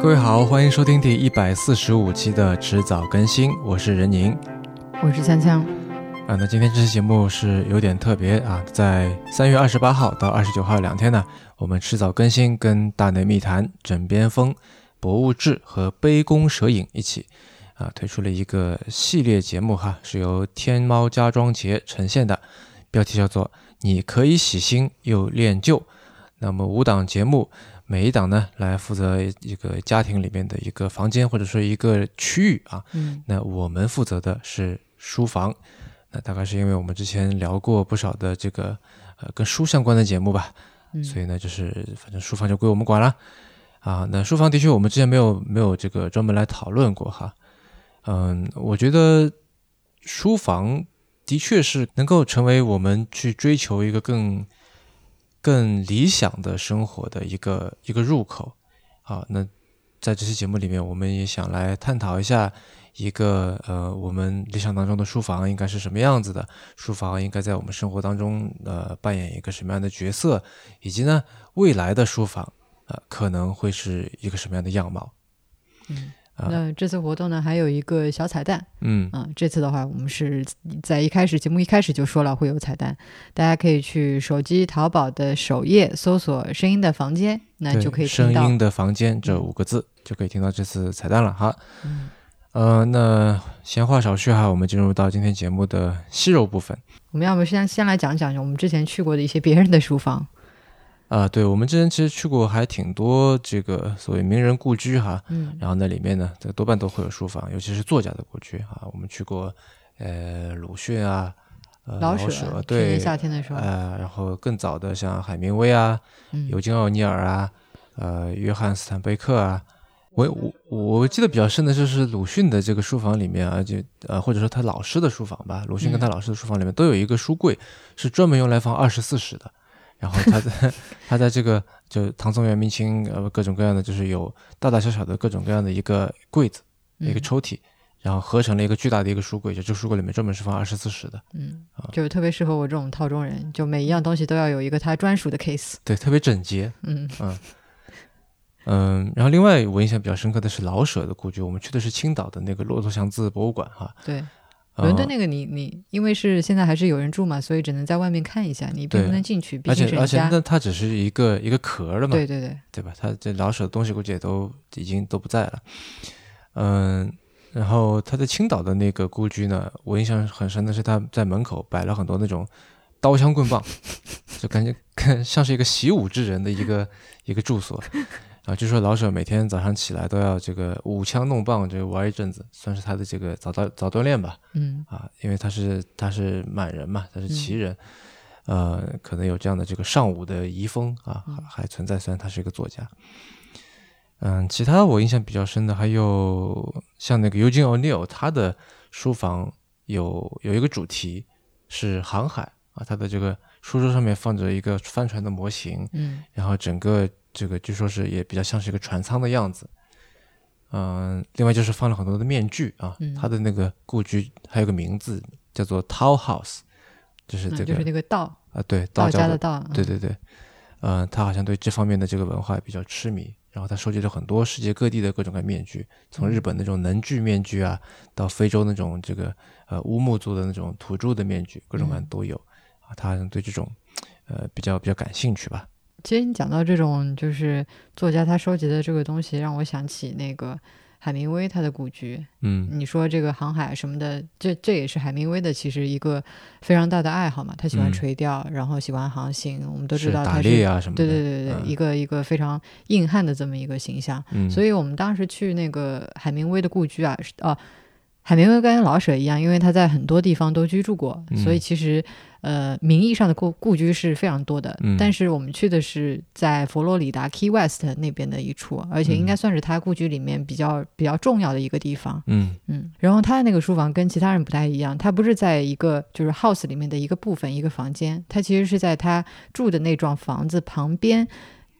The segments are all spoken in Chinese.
各位好，欢迎收听第一百四十五期的迟早更新，我是任宁，我是锵锵。啊，那今天这期节目是有点特别啊，在三月二十八号到二十九号两天呢，我们迟早更新跟大内密谈、枕边风、博物志和杯弓蛇影一起啊推出了一个系列节目哈，是由天猫家装节呈现的，标题叫做“你可以洗新又练旧”。那么五档节目，每一档呢来负责一个家庭里面的一个房间或者说一个区域啊。嗯，那我们负责的是书房。那大概是因为我们之前聊过不少的这个呃跟书相关的节目吧，所以呢就是反正书房就归我们管了啊。那书房的确我们之前没有没有这个专门来讨论过哈。嗯，我觉得书房的确是能够成为我们去追求一个更更理想的生活的一个一个入口啊。那在这期节目里面，我们也想来探讨一下。一个呃，我们理想当中的书房应该是什么样子的？书房应该在我们生活当中呃扮演一个什么样的角色？以及呢，未来的书房啊可能会是一个什么样的样貌？嗯，那这次活动呢还有一个小彩蛋，嗯啊，这次的话我们是在一开始节目一开始就说了会有彩蛋，大家可以去手机淘宝的首页搜索“声音的房间”，那就可以听到“声音的房间”这五个字，就可以听到这次彩蛋了哈。嗯。呃，那闲话少叙哈，我们进入到今天节目的细肉部分。我们要不先先来讲讲我们之前去过的一些别人的书房。啊，对，我们之前其实去过还挺多这个所谓名人故居哈，嗯，然后那里面呢，这多半都会有书房，尤其是作家的故居啊。我们去过，呃，鲁迅啊，呃，老舍，对，夏天的时候，呃，然后更早的像海明威啊，尤金·奥尼尔啊，呃，约翰·斯坦贝克啊。我我我记得比较深的就是鲁迅的这个书房里面啊，就呃或者说他老师的书房吧，鲁迅跟他老师的书房里面都有一个书柜，是专门用来放二十四史的。然后他在 他在这个就唐宋元明清呃各种各样的就是有大大小小的各种各样的一个柜子一个抽屉，然后合成了一个巨大的一个书柜，就这书柜里面专门是放二十四史的。嗯，就是特别适合我这种套中人，就每一样东西都要有一个他专属的 case。对，特别整洁。嗯嗯。嗯，然后另外我印象比较深刻的是老舍的故居，我们去的是青岛的那个骆驼祥子博物馆哈。对，伦敦那个你你因为是现在还是有人住嘛，所以只能在外面看一下，你并不能进去。而且而且那它只是一个一个壳了嘛。对对对，对吧？它这老舍的东西估计也都已经都不在了。嗯，然后他在青岛的那个故居呢，我印象很深的是他在门口摆了很多那种刀枪棍棒，就感觉看 像是一个习武之人的一个一个住所。啊，据说老舍每天早上起来都要这个舞枪弄棒，这个玩一阵子，算是他的这个早早早锻炼吧。嗯，啊，因为他是他是满人嘛，他是旗人，呃，可能有这样的这个尚武的遗风啊，还存在。虽然他是一个作家，嗯，其他我印象比较深的还有像那个 Eugene O'Neill，他的书房有有一个主题是航海啊，他的这个书桌上面放着一个帆船的模型，嗯，然后整个。这个据说是也比较像是一个船舱的样子，嗯，另外就是放了很多的面具啊，他的那个故居还有个名字叫做 Tao House，就是这个就是那个道啊，对，道家的道，对对对，嗯，他好像对这方面的这个文化比较痴迷，然后他收集了很多世界各地的各种各样面具，从日本那种能具面具啊，到非洲那种这个呃乌木族的那种土著的面具，各种各样都有。啊，他好像对这种呃比较比较感兴趣吧。其实你讲到这种，就是作家他收集的这个东西，让我想起那个海明威他的故居。嗯，你说这个航海什么的，这这也是海明威的其实一个非常大的爱好嘛。他喜欢垂钓，然后喜欢航行。我们都知道他是打猎啊什么的。对对对对，一个一个非常硬汉的这么一个形象。嗯，所以我们当时去那个海明威的故居啊，哦，海明威跟老舍一样，因为他在很多地方都居住过，所以其实。呃，名义上的故故居是非常多的，但是我们去的是在佛罗里达 Key West 那边的一处，而且应该算是他故居里面比较比较重要的一个地方。嗯嗯，然后他的那个书房跟其他人不太一样，他不是在一个就是 house 里面的一个部分一个房间，他其实是在他住的那幢房子旁边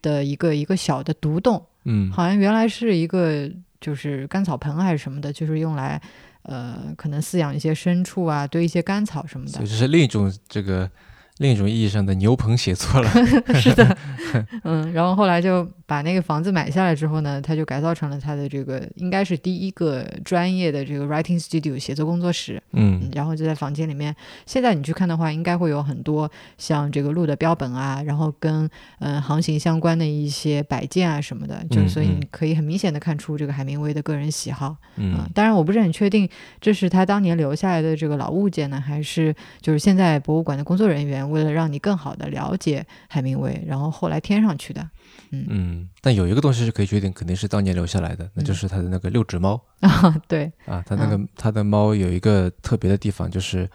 的一个一个小的独栋。嗯，好像原来是一个就是干草盆还是什么的，就是用来。呃，可能饲养一些牲畜啊，堆一些干草什么的，就是另一种这个另一种意义上的牛棚写作了。是的，嗯，然后后来就把那个房子买下来之后呢，他就改造成了他的这个应该是第一个专业的这个 writing studio 写作工作室。嗯，然后就在房间里面。现在你去看的话，应该会有很多像这个路的标本啊，然后跟嗯航行相关的一些摆件啊什么的，就所以你可以很明显的看出这个海明威的个人喜好。嗯，当然我不是很确定这是他当年留下来的这个老物件呢，还是就是现在博物馆的工作人员为了让你更好的了解海明威，然后后来添上去的。嗯嗯，但有一个东西是可以确定，肯定是当年留下来的，那就是他的那个六指猫 啊。对啊，他那个他的猫有一个特别的地方，就是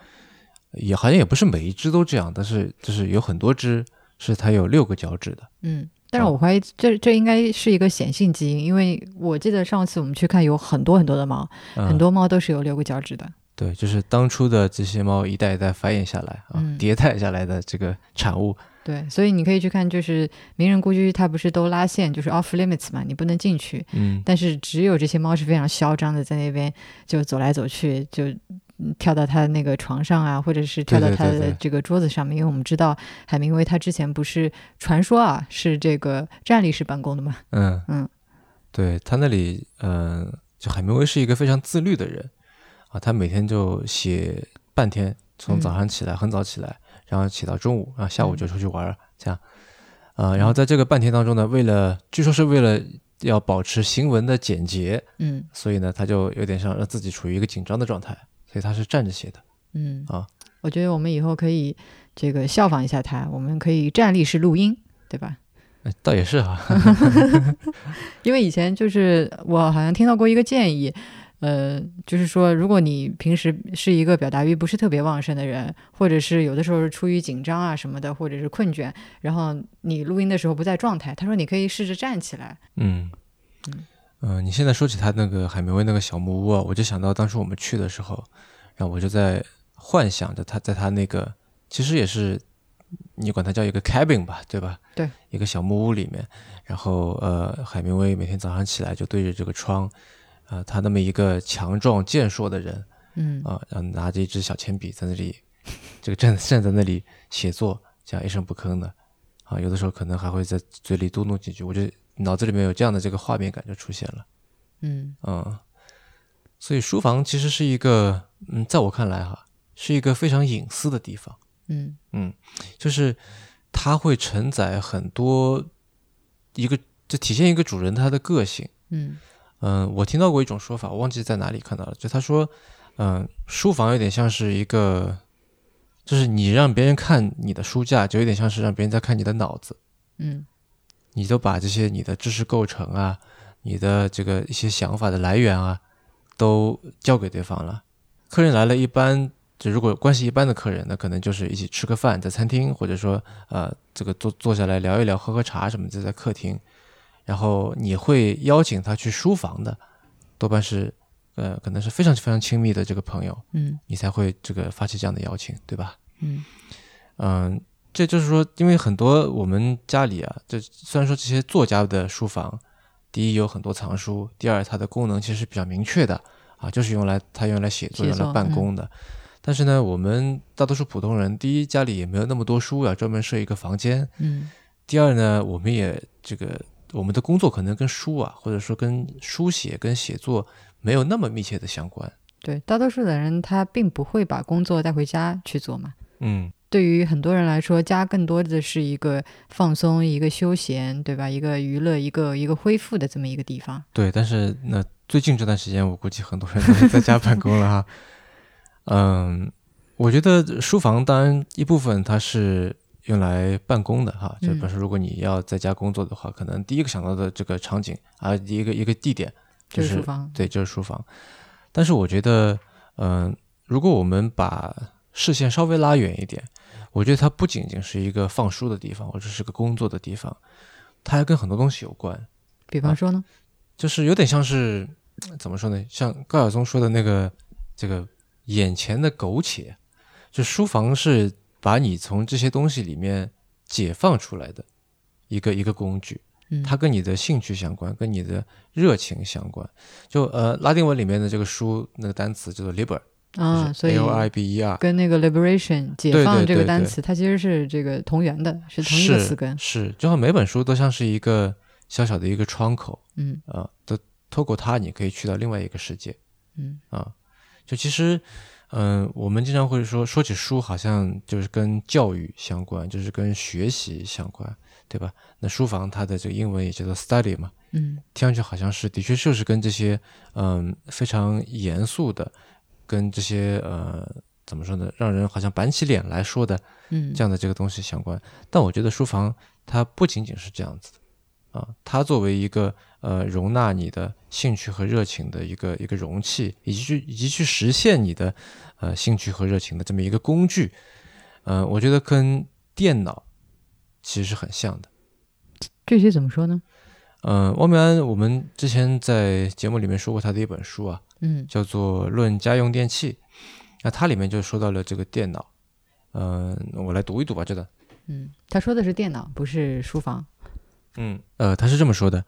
也好像也不是每一只都这样，但是就是有很多只是它有六个脚趾的。嗯，但是我怀疑这这应该是一个显性基因，因为我记得上次我们去看有很多很多的猫，很多猫都是有六个脚趾的。对，就是当初的这些猫一代一代繁衍下来啊，迭代下来的这个产物。对，所以你可以去看，就是名人故居，它不是都拉线，就是 off limits 嘛，你不能进去。嗯。但是只有这些猫是非常嚣张的，在那边就走来走去，就跳到他的那个床上啊，或者是跳到他的这个桌子上面。因为我们知道海明威他之前不是传说啊，是这个站立式办公的嘛。嗯嗯。对他那里，嗯，就海明威是一个非常自律的人啊，他每天就写半天，从早上起来很早起来。然后起到中午，然后下午就出去玩儿，这样，呃，然后在这个半天当中呢，为了据说是为了要保持行文的简洁，嗯，所以呢，他就有点像让自己处于一个紧张的状态，所以他是站着写的，嗯。啊，我觉得我们以后可以这个效仿一下他，我们可以站立式录音，对吧？倒也是哈，因为以前就是我好像听到过一个建议。呃，就是说，如果你平时是一个表达欲不是特别旺盛的人，或者是有的时候是出于紧张啊什么的，或者是困倦，然后你录音的时候不在状态，他说你可以试着站起来。嗯嗯嗯，你现在说起他那个海明威那个小木屋啊，我就想到当时我们去的时候，然后我就在幻想着他在他那个其实也是你管它叫一个 cabin 吧，对吧？对，一个小木屋里面，然后呃，海明威每天早上起来就对着这个窗。啊，他那么一个强壮健硕的人，嗯。啊，然后拿着一支小铅笔在那里，这个站站在那里写作，这样一声不吭的，啊，有的时候可能还会在嘴里嘟囔几句，我就脑子里面有这样的这个画面感就出现了，嗯。嗯，所以书房其实是一个，嗯，在我看来哈，是一个非常隐私的地方，嗯。嗯，就是它会承载很多一个，就体现一个主人他的个性，嗯。嗯，我听到过一种说法，我忘记在哪里看到了。就他说，嗯，书房有点像是一个，就是你让别人看你的书架，就有点像是让别人在看你的脑子。嗯，你都把这些你的知识构成啊，你的这个一些想法的来源啊，都交给对方了。客人来了，一般就如果关系一般的客人，那可能就是一起吃个饭，在餐厅，或者说呃，这个坐坐下来聊一聊，喝喝茶什么，就在客厅。然后你会邀请他去书房的，多半是，呃，可能是非常非常亲密的这个朋友，嗯，你才会这个发起这样的邀请，对吧？嗯嗯，这就是说，因为很多我们家里啊，这虽然说这些作家的书房，第一有很多藏书，第二它的功能其实是比较明确的啊，就是用来他用来写作、用来办公的。但是呢，我们大多数普通人，第一家里也没有那么多书要专门设一个房间，嗯，第二呢，我们也这个。我们的工作可能跟书啊，或者说跟书写、跟写作没有那么密切的相关。对，大多数的人他并不会把工作带回家去做嘛。嗯，对于很多人来说，家更多的是一个放松、一个休闲，对吧？一个娱乐、一个一个恢复的这么一个地方。对，但是那最近这段时间，我估计很多人都是在家办公了哈。嗯，我觉得书房当然一部分它是。用来办公的哈，就比如说，如果你要在家工作的话，可能第一个想到的这个场景啊，一个一个地点就是书房，对，就是书房。但是我觉得，嗯，如果我们把视线稍微拉远一点，我觉得它不仅仅是一个放书的地方，或者是个工作的地方，它还跟很多东西有关。比方说呢，就是有点像是怎么说呢？像高晓松说的那个这个眼前的苟且，就书房是。把你从这些东西里面解放出来的一个一个工具，它跟你的兴趣相关，跟你的热情相关。就呃，拉丁文里面的这个书那个单词叫做 liber 啊，所以 l i b e r 跟那个 liberation 解放这个单词，它其实是这个同源的，是同一个词根。是，就像每本书都像是一个小小的一个窗口，嗯。啊，都透过它你可以去到另外一个世界，嗯。啊，就其实，嗯，我们经常会说说起书，好像就是跟教育相关，就是跟学习相关，对吧？那书房它的这个英文也叫做 study 嘛，嗯听上去好像是的确就是跟这些嗯非常严肃的，跟这些呃怎么说呢，让人好像板起脸来说的嗯这样的这个东西相关。但我觉得书房它不仅仅是这样子的啊，它作为一个呃容纳你的兴趣和热情的一个一个容器，以及去以及去实现你的呃兴趣和热情的这么一个工具，呃，我觉得跟电脑其实是很像的。具体怎么说呢？嗯，汪明安，我们之前在节目里面说过他的一本书啊，嗯叫做《论家用电器》，那它里面就说到了这个电脑。嗯，我来读一读吧，这个。嗯，他说的是电脑，不是书房。嗯，呃，他是这么说的：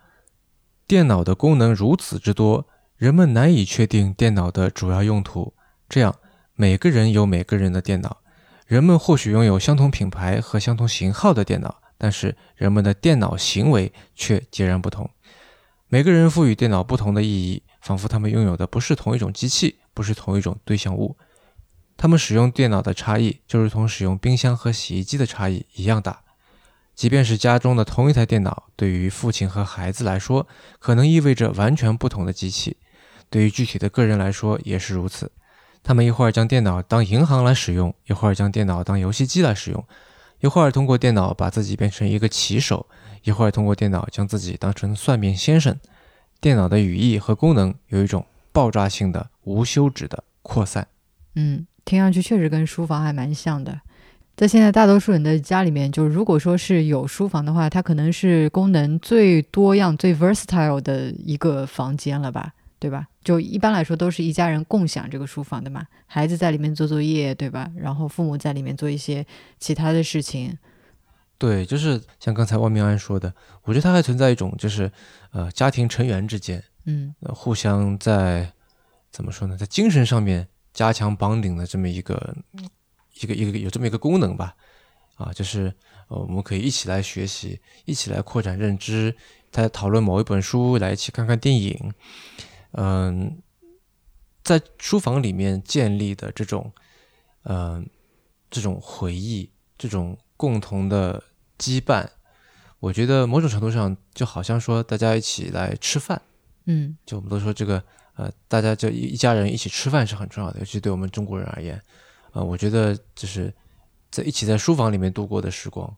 电脑的功能如此之多，人们难以确定电脑的主要用途。这样，每个人有每个人的电脑，人们或许拥有相同品牌和相同型号的电脑，但是人们的电脑行为却截然不同。每个人赋予电脑不同的意义，仿佛他们拥有的不是同一种机器，不是同一种对象物。他们使用电脑的差异，就如同使用冰箱和洗衣机的差异一样大。即便是家中的同一台电脑，对于父亲和孩子来说，可能意味着完全不同的机器；对于具体的个人来说，也是如此。他们一会儿将电脑当银行来使用，一会儿将电脑当游戏机来使用，一会儿通过电脑把自己变成一个棋手，一会儿通过电脑将自己当成算命先生。电脑的语义和功能有一种爆炸性的、无休止的扩散。嗯，听上去确实跟书房还蛮像的。在现在大多数人的家里面，就是如果说是有书房的话，它可能是功能最多样、最 versatile 的一个房间了吧，对吧？就一般来说都是一家人共享这个书房的嘛，孩子在里面做作业，对吧？然后父母在里面做一些其他的事情。对，就是像刚才万明安说的，我觉得它还存在一种就是呃家庭成员之间嗯呃互相在怎么说呢，在精神上面加强绑定的这么一个一个一个有这么一个功能吧，啊，就是呃我们可以一起来学习，一起来扩展认知，在讨论某一本书，来一起看看电影，嗯、在书房里面建立的这种嗯、这种回忆，这种共同的羁绊，我觉得某种程度上就好像说大家一起来吃饭。嗯就我们都说这个呃，大家就一一家人一起吃饭是很重要的，尤其对我们中国人而言，呃，我觉得就是在一起在书房里面度过的时光，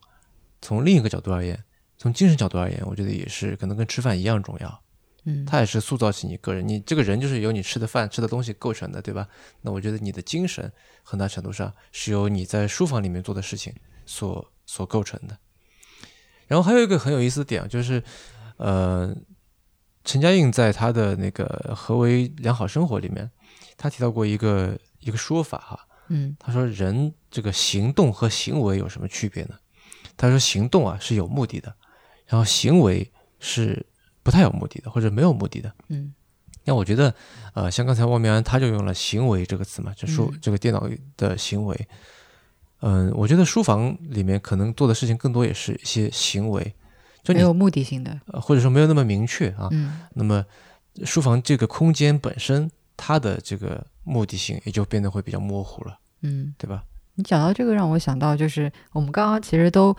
从另一个角度而言，从精神角度而言，我觉得也是可能跟吃饭一样重要。嗯它也是塑造起你个人，你这个人就是由你吃的饭、吃的东西构成的，对吧？那我觉得你的精神很大程度上是由你在书房里面做的事情所所构成的。然后还有一个很有意思的点啊，就是呃，陈嘉映在他的那个《何为良好生活》里面，他提到过一个一个说法哈，嗯他说人这个行动和行为有什么区别呢？他说行动啊是有目的的，然后行为是不太有目的的或者没有目的的。嗯那我觉得，呃，像刚才汪明安他就用了“行为”这个词嘛，就说嗯这个电脑的行为。嗯，我觉得书房里面可能做的事情更多也是一些行为，就你没有目的性的。呃或者说没有那么明确啊。嗯那么书房这个空间本身，它的这个目的性也就变得会比较模糊了，嗯。对吧？你讲到这个，让我想到就是我们刚刚其实都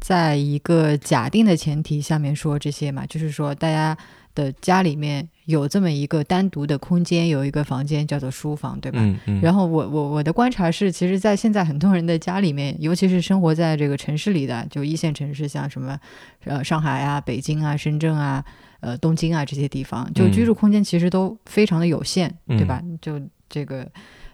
在一个假定的前提下面说这些嘛，就是说大家的家里面有这么一个单独的空间，有一个房间叫做书房，对吧？嗯嗯。然后我我我的观察是，其实，在现在很多人的家里面，尤其是生活在这个城市里的，就一线城市，像什么呃上海啊、北京啊、深圳啊、呃东京啊这些地方，就嗯居住空间其实都非常的有限，对吧？就这个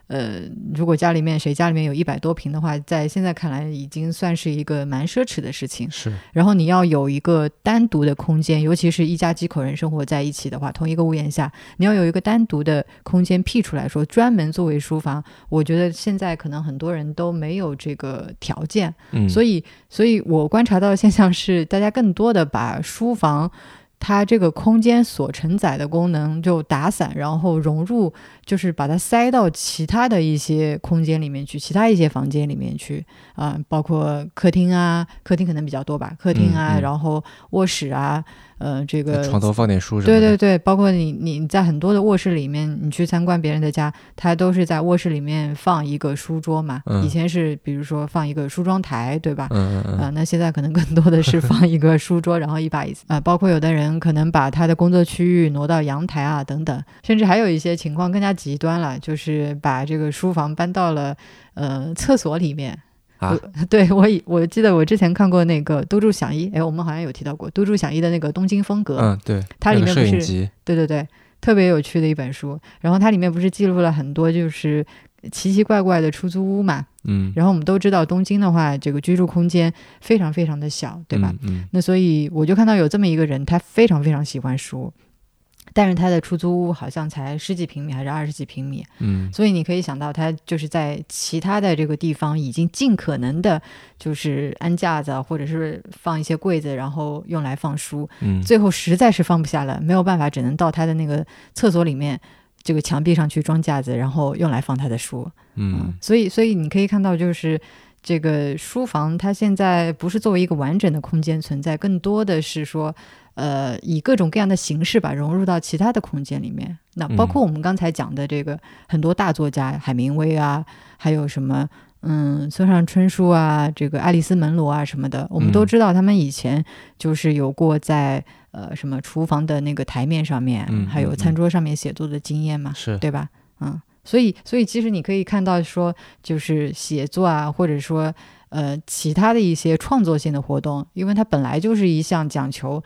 呃，如果家里面谁家里面有一百多平的话，在现在看来已经算是一个蛮奢侈的事情。是，然后你要有一个单独的空间，尤其是一家几口人生活在一起的话，同一个屋檐下，你要有一个单独的空间辟出来说，专门作为书房。我觉得现在可能很多人都没有这个条件，嗯，所以，所以我观察到的现象是，大家更多的把书房。它这个空间所承载的功能就打散，然后融入，就是把它塞到其他的一些空间里面去，其他一些房间里面去。啊、包括客厅啊，客厅可能比较多吧，客厅啊，嗯嗯。然后卧室啊，呃，这个床头放点书什么的。对对对，包括你你在很多的卧室里面，你去参观别人的家，他都是在卧室里面放一个书桌嘛。以前是比如说放一个梳妆台，对吧？嗯嗯嗯。那现在可能更多的是 放一个书桌，然后一把椅子啊。包括有的人可能把他的工作区域挪到阳台啊等等，甚至还有一些情况更加极端了，就是把这个书房搬到了呃厕所里面。啊，对我以我记得我之前看过那个都筑响一，哎，我们好像有提到过都筑响一的那个东京风格，嗯，对，它里面不是，对对对，特别有趣的一本书。然后它里面不是记录了很多就是奇奇怪怪的出租屋嘛，嗯，然后我们都知道东京的话，这个居住空间非常非常的小，对吧？嗯，那所以我就看到有这么一个人，他非常非常喜欢书。但是他的出租屋好像才十几平米还是二十几平米，嗯，所以你可以想到他就是在其他的这个地方已经尽可能的，就是安架子或者是放一些柜子，然后用来放书，嗯，最后实在是放不下了，没有办法，只能到他的那个厕所里面这个墙壁上去装架子，然后用来放他的书，嗯，所以所以你可以看到就是这个书房它现在不是作为一个完整的空间存在，更多的是说。呃，以各种各样的形式吧，融入到其他的空间里面。那包括我们刚才讲的这个很多大作家，海明威啊，还有什么，嗯，村上春树啊，这个爱丽丝门罗啊什么的，我们都知道他们以前就是有过在呃什么厨房的那个台面上面，还有餐桌上面写作的经验嘛，是对吧？嗯，所以所以其实你可以看到说，就是写作啊，或者说呃其他的一些创作性的活动，因为它本来就是一项讲求。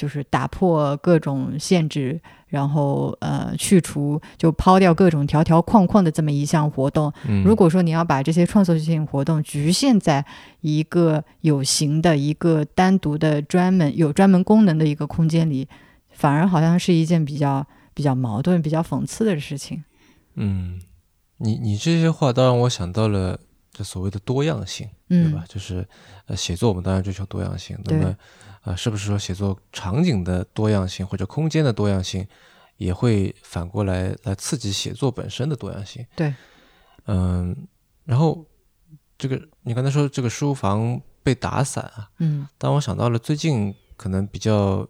就是打破各种限制，然后呃去除就抛掉各种条条框框的这么一项活动。如果说你要把这些创作性活动局限在一个有形的一个单独的专门有专门功能的一个空间里，反而好像是一件比较比较矛盾、比较讽刺的事情。嗯，你你这些话倒让我想到了这所谓的多样性，对吧？就是呃，写作我们当然追求多样性，那么。啊，是不是说写作场景的多样性或者空间的多样性，也会反过来来刺激写作本身的多样性？对，嗯，然后这个你刚才说这个书房被打散啊，嗯，当我想到了最近可能比较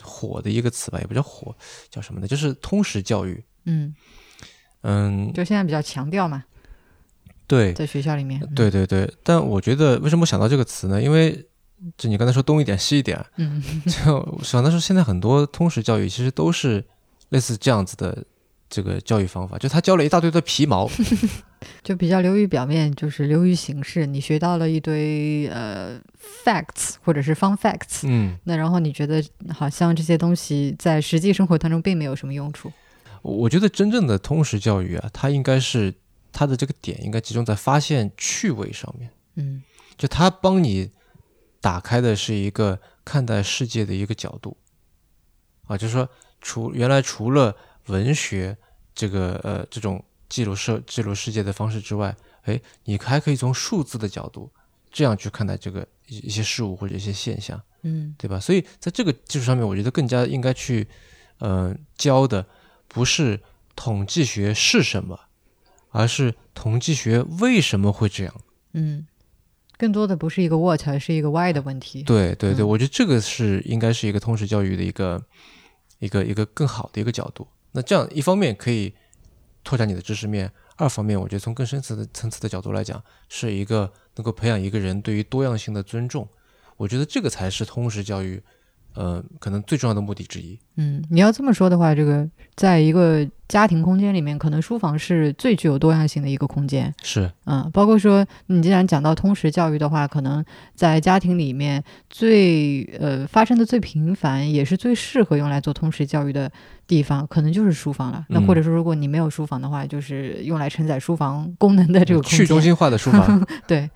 火的一个词吧，也不叫火，叫什么呢？就是通识教育。嗯嗯，就现在比较强调嘛。对，在学校里面。对对对，但我觉得为什么想到这个词呢？因为就你刚才说东一点西一点，嗯，就想到说现在很多通识教育其实都是类似这样子的这个教育方法，就他教了一大堆的皮毛，就比较流于表面，就是流于形式。你学到了一堆呃 facts 或者是 fun facts，嗯，那然后你觉得好像这些东西在实际生活当中并没有什么用处。我觉得真正的通识教育啊，它应该是它的这个点应该集中在发现趣味上面，嗯，就它帮你。打开的是一个看待世界的一个角度，啊，就是说，除原来除了文学这个呃这种记录世记录世界的方式之外，哎，你还可以从数字的角度这样去看待这个一一些事物或者一些现象，嗯，对吧？所以在这个基础上面，我觉得更加应该去呃教的不是统计学是什么，而是统计学为什么会这样，嗯。更多的不是一个 what，而是一个 why 的问题。对对对，我觉得这个是应该是一个通识教育的一个一个一个更好的一个角度。那这样一方面可以拓展你的知识面，二方面我觉得从更深层的层次的角度来讲，是一个能够培养一个人对于多样性的尊重。我觉得这个才是通识教育。呃，可能最重要的目的之一。嗯，你要这么说的话，这个在一个家庭空间里面，可能书房是最具有多样性的一个空间。是，嗯，包括说，你既然讲到通识教育的话，可能在家庭里面最呃发生的最频繁，也是最适合用来做通识教育的地方，可能就是书房了。那或者说，如果你没有书房的话，就是用来承载书房功能的这个去中心化的书房。对，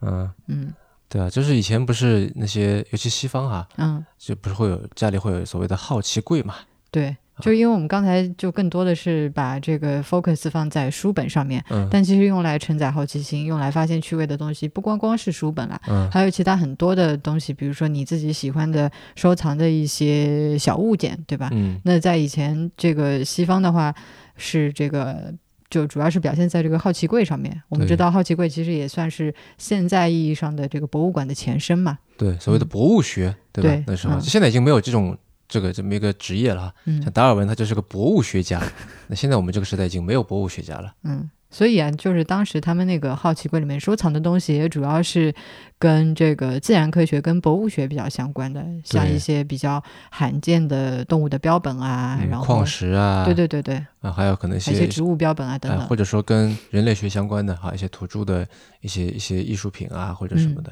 嗯嗯。对啊，就是以前不是那些，尤其西方哈，嗯，就不是会有家里会有所谓的好奇柜嘛？对，就因为我们刚才就更多的是把这个 focus 放在书本上面，嗯，但其实用来承载好奇心、用来发现趣味的东西，不光光是书本啦，嗯，还有其他很多的东西，比如说你自己喜欢的收藏的一些小物件，对吧？嗯，那在以前这个西方的话，是这个。就主要是表现在这个好奇柜上面。我们知道好奇柜其实也算是现在意义上的这个博物馆的前身嘛。对，所谓的博物学，对吧？那时候现在已经没有这种这个这么一个职业了。像达尔文他就是个博物学家。那现在我们这个时代已经没有博物学家了。嗯。所以啊，就是当时他们那个好奇柜里面收藏的东西，也主要是跟这个自然科学、跟博物学比较相关的，像一些比较罕见的动物的标本啊，然后矿石啊，对对对对，啊，还有可能一些植物标本啊等等，或者说跟人类学相关的哈，一些土著的一些一些艺术品啊，或者什么的，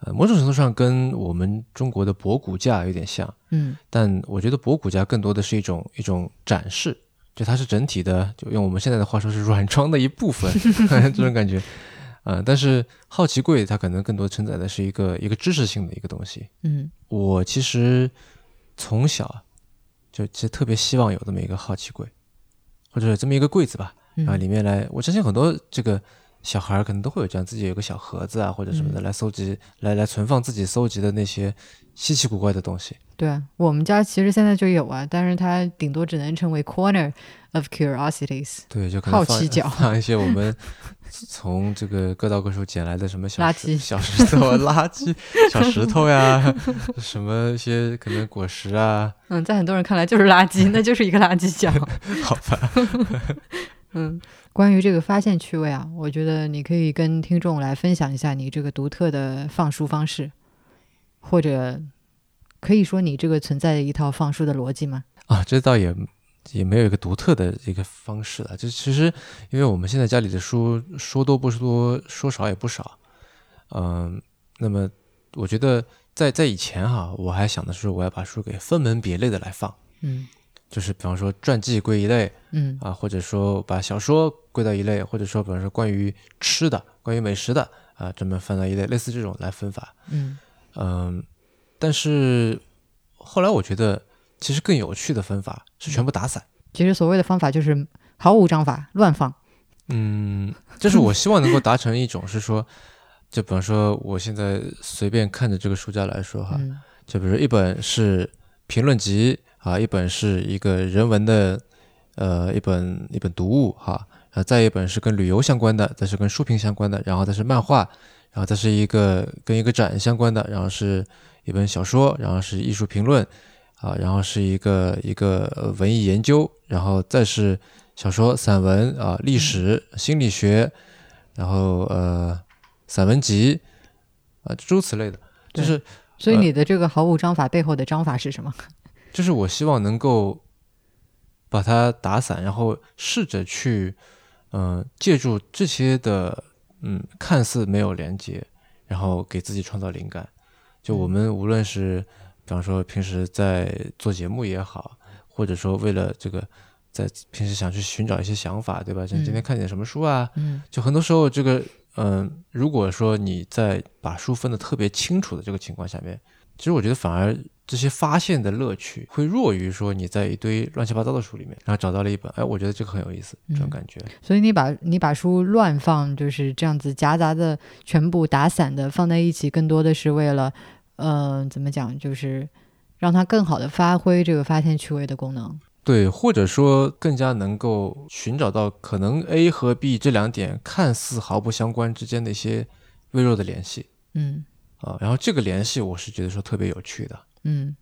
呃，某种程度上跟我们中国的博古架有点像，嗯，但我觉得博古架更多的是一种一种展示。就它是整体的，就用我们现在的话说是软装的一部分 这种感觉，啊，但是好奇柜它可能更多承载的是一个一个知识性的一个东西。嗯，我其实从小就其实特别希望有这么一个好奇柜，或者这么一个柜子吧，啊，里面来，我相信很多这个。小孩儿可能都会有这样，自己有个小盒子啊，或者什么的来搜集、来来存放自己搜集的那些稀奇古怪的东西。对我们家其实现在就有啊，但是它顶多只能成为 corner of curiosities。对，就好奇角，放一些我们从这个各道各处捡来的什么小垃圾、小石头、垃圾、小石头呀，什么一些可能果实啊。嗯，在很多人看来就是垃圾，那就是一个垃圾角。好吧。嗯。关于这个发现趣味啊，我觉得你可以跟听众来分享一下你这个独特的放书方式，或者可以说你这个存在的一套放书的逻辑吗？啊，这倒也也没有一个独特的一个方式了。就其实，因为我们现在家里的书说多不多，说少也不少。嗯，那么我觉得在在以前哈，我还想的是我要把书给分门别类的来放。嗯。就是比方说传记归一类，嗯啊，或者说把小说归到一类，或者说比方说关于吃的、关于美食的啊，专门分到一类，类似这种来分法，嗯嗯，但是后来我觉得其实更有趣的分法是全部打散。其实所谓的方法就是毫无章法，乱放。嗯，就是我希望能够达成一种是说，就比方说我现在随便看着这个书架来说哈，就比如一本是评论集。啊，一本是一个人文的，呃，一本一本读物哈，啊，再一本是跟旅游相关的，再是跟书评相关的，然后再是漫画，然后再是一个跟一个展相关的，然后是一本小说，然后是艺术评论，啊，然后是一个一个文艺研究，然后再是小说、散文啊、历史、心理学，然后呃，散文集啊，诸如此类的，就是，所以你的这个毫无章法背后的章法是什么？就是我希望能够把它打散，然后试着去，嗯，借助这些的，嗯，看似没有连接，然后给自己创造灵感。就我们无论是，比方说平时在做节目也好，或者说为了这个，在平时想去寻找一些想法，对吧？像今天看点什么书啊，嗯，就很多时候这个，嗯，如果说你在把书分的特别清楚的这个情况下面，其实我觉得反而。这些发现的乐趣会弱于说你在一堆乱七八糟的书里面，然后找到了一本，哎，我觉得这个很有意思，这种感觉。所以你把你把书乱放，就是这样子夹杂的全部打散的放在一起，更多的是为了，呃，怎么讲，就是让它更好的发挥这个发现趣味的功能。对，或者说更加能够寻找到可能 A 和 B 这两点看似毫不相关之间的一些微弱的联系。嗯，啊，然后这个联系我是觉得说特别有趣的。嗯，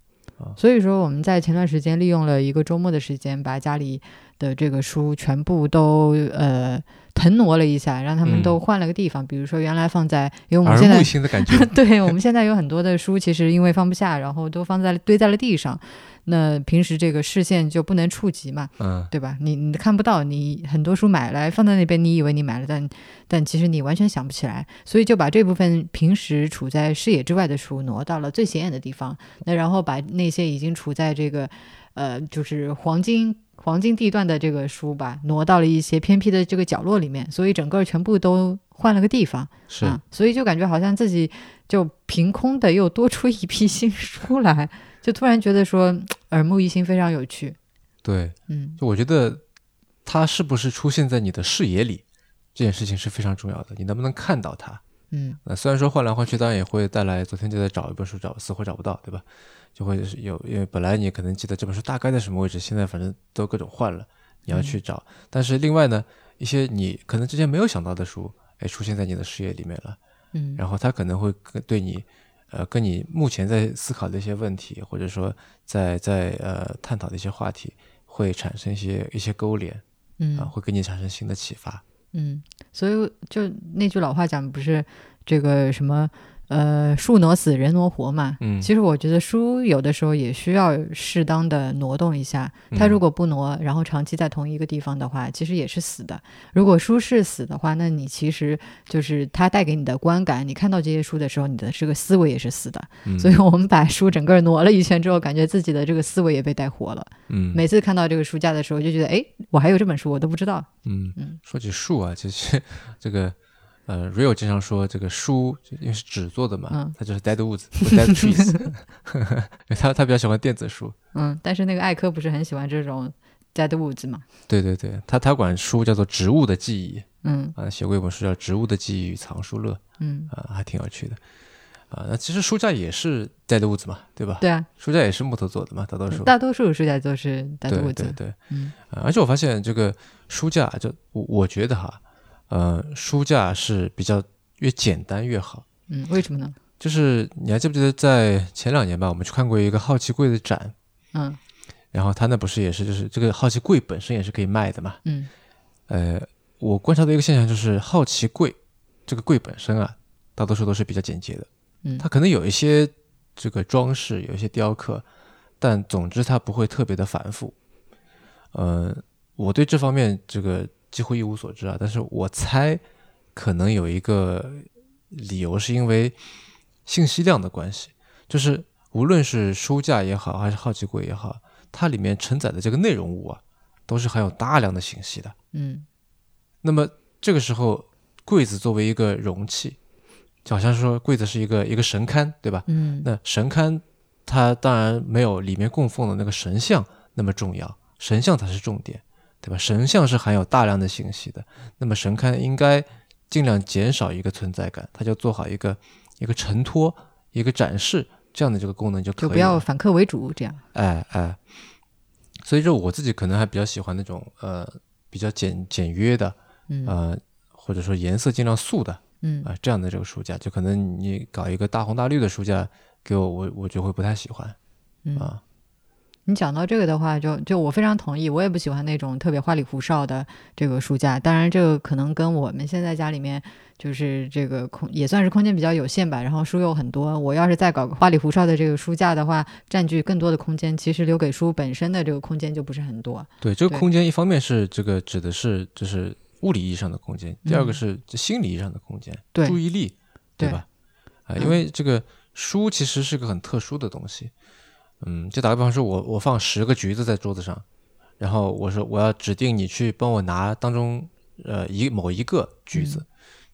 所以说我们在前段时间利用了一个周末的时间，把家里的这个书全部都呃腾挪了一下，让他们都换了个地方。比如说原来放在，因为我们现在的感觉，对我们现在有很多的书，其实因为放不下，然后都放在堆在了地上。那平时这个视线就不能触及嘛，嗯，对吧？你你看不到，你很多书买来放在那边，你以为你买了，但但其实你完全想不起来，所以就把这部分平时处在视野之外的书挪到了最显眼的地方，那然后把那些已经处在这个呃就是黄金黄金地段的这个书吧，挪到了一些偏僻的这个角落里面，所以整个全部都换了个地方，是，啊所以就感觉好像自己就凭空的又多出一批新书来。就突然觉得说耳目一新，非常有趣。对，嗯，就我觉得它是不是出现在你的视野里，这件事情是非常重要的。你能不能看到它？嗯，那虽然说换来换去，当然也会带来。昨天就在找一本书，找死活找不到，对吧？就会有，因为本来你可能记得这本书大概在什么位置，现在反正都各种换了，你要去找。但是另外呢，一些你可能之前没有想到的书，哎，出现在你的视野里面了。嗯，然后它可能会对你，呃，跟你目前在思考的一些问题，或者说在在呃探讨的一些话题，会产生一些一些勾连，嗯，啊，会给你产生新的启发。嗯，所以就那句老话讲，不是这个什么。呃，树挪死，人挪活嘛。嗯，其实我觉得书有的时候也需要适当的挪动一下。它如果不挪，然后长期在同一个地方的话，其实也是死的。如果书是死的话，那你其实就是它带给你的观感，你看到这些书的时候，你的这个思维也是死的。所以我们把书整个挪了一圈之后，感觉自己的这个思维也被带活了。嗯，每次看到这个书架的时候，就觉得哎，我还有这本书，我都不知道。嗯嗯，说起树啊，其实这个。呃，Rio 经常说这个书，因为是纸做的嘛，它就是 dead woods，dead trees。他他比较喜欢电子书。嗯，但是那个艾科不是很喜欢这种 dead woods 嘛？对对对，他他管书叫做植物的记忆。嗯，啊，写过一本书叫《植物的记忆与藏书乐》。嗯，啊，还挺有趣的。啊，那其实书架也是 dead woods 嘛，对吧？对啊，书架也是木头做的嘛，大多数。大多数书架都是 dead woods。对对对。嗯。而且我发现这个书架，就我我觉得哈，呃，书架是比较。越简单越好。嗯，为什么呢？就是你还记不记得在前两年吧，我们去看过一个好奇柜的展。嗯。然后他那不是也是就是这个好奇柜本身也是可以卖的嘛。嗯。呃，我观察到一个现象就是好奇柜这个柜本身啊，大多数都是比较简洁的。嗯。它可能有一些这个装饰，有一些雕刻，但总之它不会特别的繁复。呃，我对这方面这个几乎一无所知啊，但是我猜。可能有一个理由，是因为信息量的关系，就是无论是书架也好，还是好奇柜也好，它里面承载的这个内容物啊，都是含有大量的信息的。嗯，那么这个时候，柜子作为一个容器，就好像说柜子是一个一个神龛，对吧？嗯，那神龛它当然没有里面供奉的那个神像那么重要，神像才是重点，对吧？神像是含有大量的信息的，那么神龛应该。尽量减少一个存在感，它就做好一个一个承托、一个展示这样的这个功能就可以。就不要反客为主这样。哎哎，所以说我自己可能还比较喜欢那种呃比较简简约的，呃或者说颜色尽量素的，嗯啊这样的这个书架，就可能你搞一个大红大绿的书架给我，我我就会不太喜欢啊。你讲到这个的话，就就我非常同意，我也不喜欢那种特别花里胡哨的这个书架。当然，这个可能跟我们现在家里面就是这个空也算是空间比较有限吧。然后书又很多，我要是再搞个花里胡哨的这个书架的话，占据更多的空间，其实留给书本身的这个空间就不是很多。对，这个空间一方面是这个指的是就是物理意义上的空间，第二个是心理意义上的空间，注意力，对吧？啊，因为这个书其实是个很特殊的东西。嗯，就打个比方说，我我放十个橘子在桌子上，然后我说我要指定你去帮我拿当中呃一某一个橘子，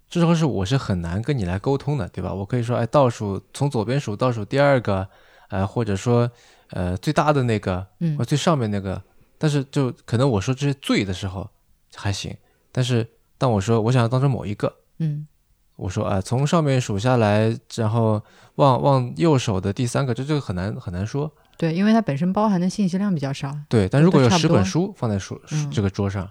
这时候是我是很难跟你来沟通的，对吧？我可以说，哎，倒数从左边数倒数第二个，呃，或者说呃最大的那个，或最上面那个，但是就可能我说这些最的时候还行，但是当我说我想要当中某一个，嗯。我说啊，从上面数下来，然后往往右手的第三个，这这个很难很难说。对，因为它本身包含的信息量比较少。对，但如果有十本书放在书这个桌上，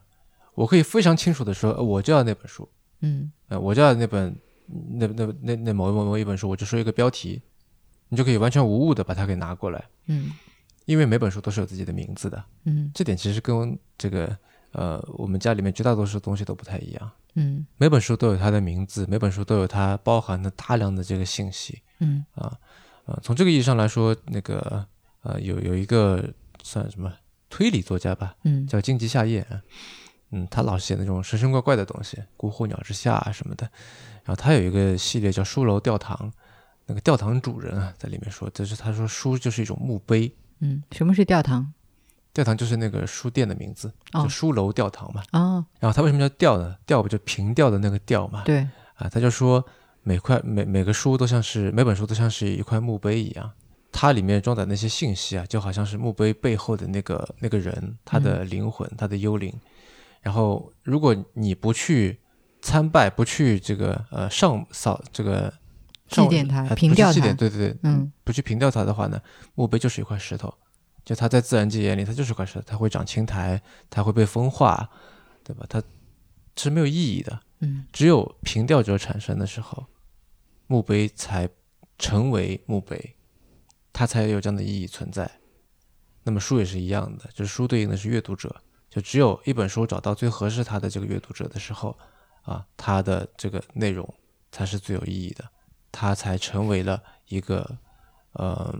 我可以非常清楚的说，我就要那本书。嗯，呃，我就要那本那那那那某某某一本书，我就说一个标题，你就可以完全无误的把它给拿过来。嗯，因为每本书都是有自己的名字的。嗯，这点其实跟这个呃我们家里面绝大多数东西都不太一样。嗯，每本书都有它的名字，每本书都有它包含的大量的这个信息。嗯啊啊，从这个意义上来说，那个呃有有一个算什么推理作家吧，嗯，叫荆棘夏夜，嗯，他老写那种神神怪怪的东西，《孤鹤鸟之下》啊什么的。然后他有一个系列叫《书楼吊堂》，那个吊堂主人啊在里面说，就是他说书就是一种墓碑。嗯，什么是吊堂？吊堂就是那个书店的名字，就书楼吊堂嘛。哦，然后它为什么叫吊呢？吊不就平吊的那个吊嘛？对。啊，他就说每块每每个书都像是每本书都像是一块墓碑一样，它里面装载那些信息啊，就好像是墓碑背后的那个那个人他的灵魂，他的幽灵。然后如果你不去参拜，不去这个呃上扫这个祭奠它，平吊它，对对对，嗯，不去平掉他的话呢，墓碑就是一块石头。就它在自然界眼里，它就是块石头，它会长青苔，它会被风化，对吧？它是没有意义的。嗯，只有凭吊者产生的时候，墓碑才成为墓碑，它才有这样的意义存在。那么书也是一样的，就是书对应的是阅读者，就只有一本书找到最合适它的这个阅读者的时候，啊，它的这个内容才是最有意义的，它才成为了一个，呃，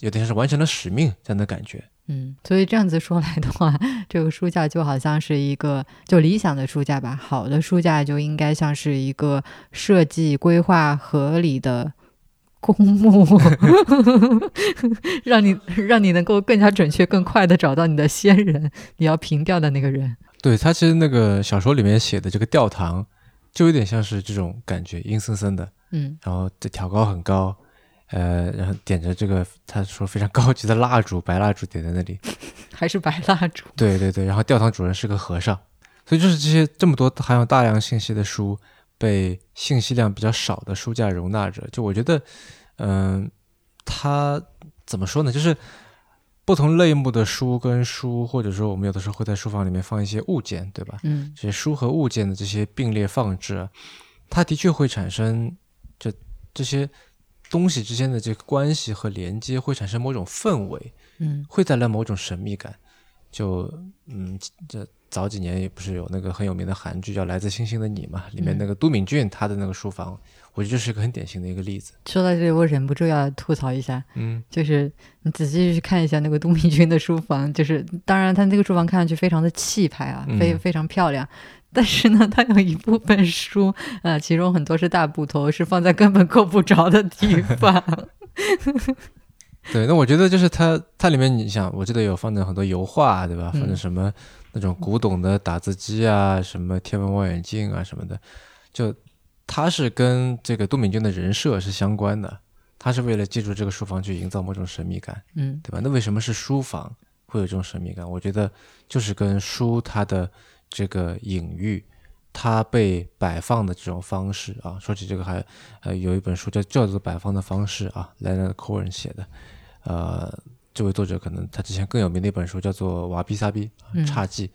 有点像是完成了使命这样的感觉。嗯，所以这样子说来的话，这个书架就好像是一个就理想的书架吧。好的书架就应该像是一个设计规划合理的公墓 让你让你能够更加准确、更快的找到你的先人，你要凭吊的那个人。对他其实那个小说里面写的这个吊堂，就有点像是这种感觉，阴森森的，嗯，然后这挑高很高。呃，然后点着这个，他说非常高级的蜡烛，白蜡烛点在那里，还是白蜡烛。对对对，然后教堂主人是个和尚，所以就是这些这么多含有大量信息的书，被信息量比较少的书架容纳着。就我觉得，嗯，他怎么说呢？就是不同类目的书跟书，或者说我们有的时候会在书房里面放一些物件，对吧？嗯，这些书和物件的这些并列放置，它的确会产生这这些。东西之间的这个关系和连接会产生某种氛围，嗯，会带来某种神秘感。就嗯，这早几年也不是有那个很有名的韩剧叫《来自星星的你》嘛，里面那个都敏俊他的那个书房，我觉得就是一个很典型的一个例子。说到这里，我忍不住要吐槽一下，嗯，就是你仔细去看一下那个都敏俊的书房，就是当然他那个书房看上去非常的气派啊，非非常漂亮。但是呢，它有一部分书，呃，其中很多是大部头，是放在根本够不着的地方。对，那我觉得就是它，它里面你想，我记得有放着很多油画，对吧？放着什么那种古董的打字机啊，什么天文望远镜啊什么的，就它是跟这个杜敏俊的人设是相关的，他是为了借助这个书房去营造某种神秘感，嗯，对吧？那为什么是书房会有这种神秘感？我觉得就是跟书它的。这个隐喻，它被摆放的这种方式啊，说起这个还呃有一本书叫叫做摆放的方式啊，莱纳科尔写的，呃，这位作者可能他之前更有名的一本书叫做瓦比萨比侘寂，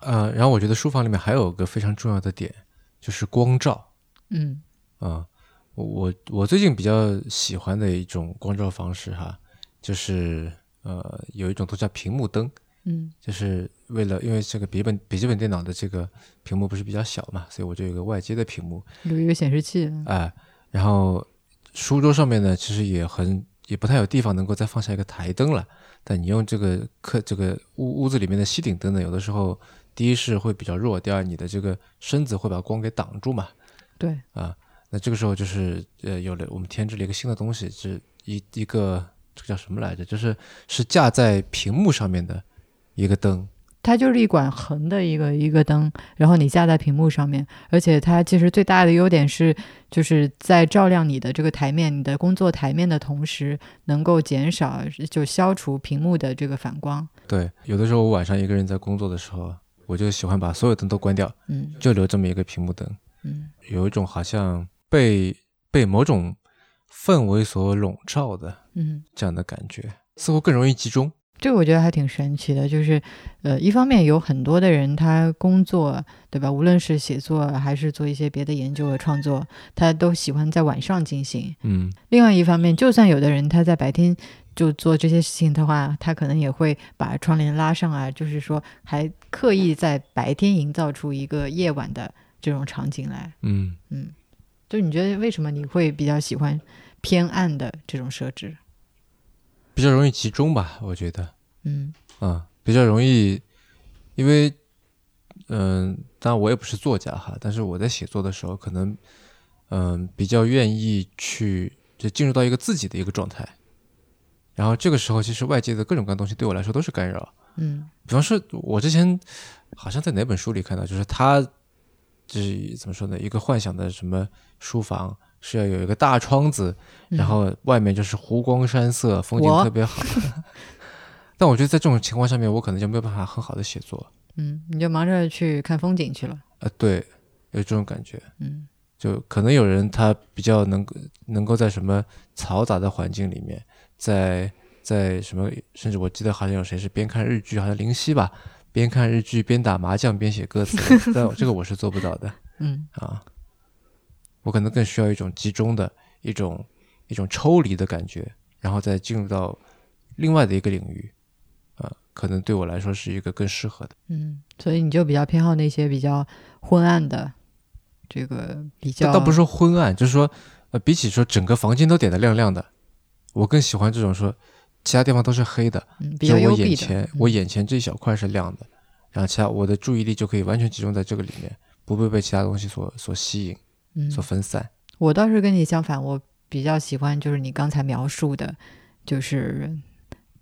呃，然后我觉得书房里面还有个非常重要的点就是光照，嗯。啊，我我最近比较喜欢的一种光照方式哈，就是呃有一种都叫屏幕灯。嗯，就是为了因为这个笔记本笔记本电脑的这个屏幕不是比较小嘛，所以我就有个外接的屏幕，有一个显示器。哎，然后书桌上面呢，其实也很也不太有地方能够再放下一个台灯了。但你用这个客这个屋屋子里面的吸顶灯呢，有的时候第一是会比较弱，第二你的这个身子会把光给挡住嘛。对。啊，那这个时候就是呃有了我们添置了一个新的东西，是一一个这个叫什么来着？就是是架在屏幕上面的。一个灯，它就是一管横的一个一个灯，然后你架在屏幕上面，而且它其实最大的优点是，就是在照亮你的这个台面、你的工作台面的同时，能够减少就消除屏幕的这个反光。对，有的时候我晚上一个人在工作的时候，我就喜欢把所有灯都关掉，嗯，就留这么一个屏幕灯，嗯，有一种好像被被某种氛围所笼罩的，嗯，这样的感觉，似乎更容易集中。这个我觉得还挺神奇的，就是，呃，一方面有很多的人他工作，对吧？无论是写作还是做一些别的研究和创作，他都喜欢在晚上进行。嗯。另外一方面，就算有的人他在白天就做这些事情的话，他可能也会把窗帘拉上啊，就是说还刻意在白天营造出一个夜晚的这种场景来。嗯嗯。就你觉得为什么你会比较喜欢偏暗的这种设置？比较容易集中吧，我觉得，嗯，啊，比较容易，因为，嗯，当然我也不是作家哈，但是我在写作的时候，可能，嗯，比较愿意去就进入到一个自己的一个状态，然后这个时候，其实外界的各种各样东西对我来说都是干扰，嗯，比方说，我之前好像在哪本书里看到，就是他，就是怎么说呢，一个幻想的什么书房。是要有一个大窗子，然后外面就是湖光山色，风景特别好。但我觉得在这种情况下面，我可能就没有办法很好的写作。嗯，你就忙着去看风景去了。呃，对，有这种感觉。嗯，就可能有人他比较能能够在什么嘈杂的环境里面，在在什么，甚至我记得好像有谁是边看日剧，好像林夕吧，边看日剧边打麻将边写歌词，但这个我是做不到的。嗯啊，我可能更需要一种集中的一种一种抽离的感觉，然后再进入到另外的一个领域，啊，可能对我来说是一个更适合的。嗯，所以你就比较偏好那些比较昏暗的，这个比较倒不是说昏暗，就是说，呃，比起说整个房间都点的亮亮的，我更喜欢这种说其他地方都是黑的，嗯比较就我。眼前我眼前这一小块是亮的，然后其他我的注意力就可以完全集中在这个里面，不会被其他东西所所吸引、嗯，所分散。我倒是跟你相反，我比较喜欢就是你刚才描述的，就是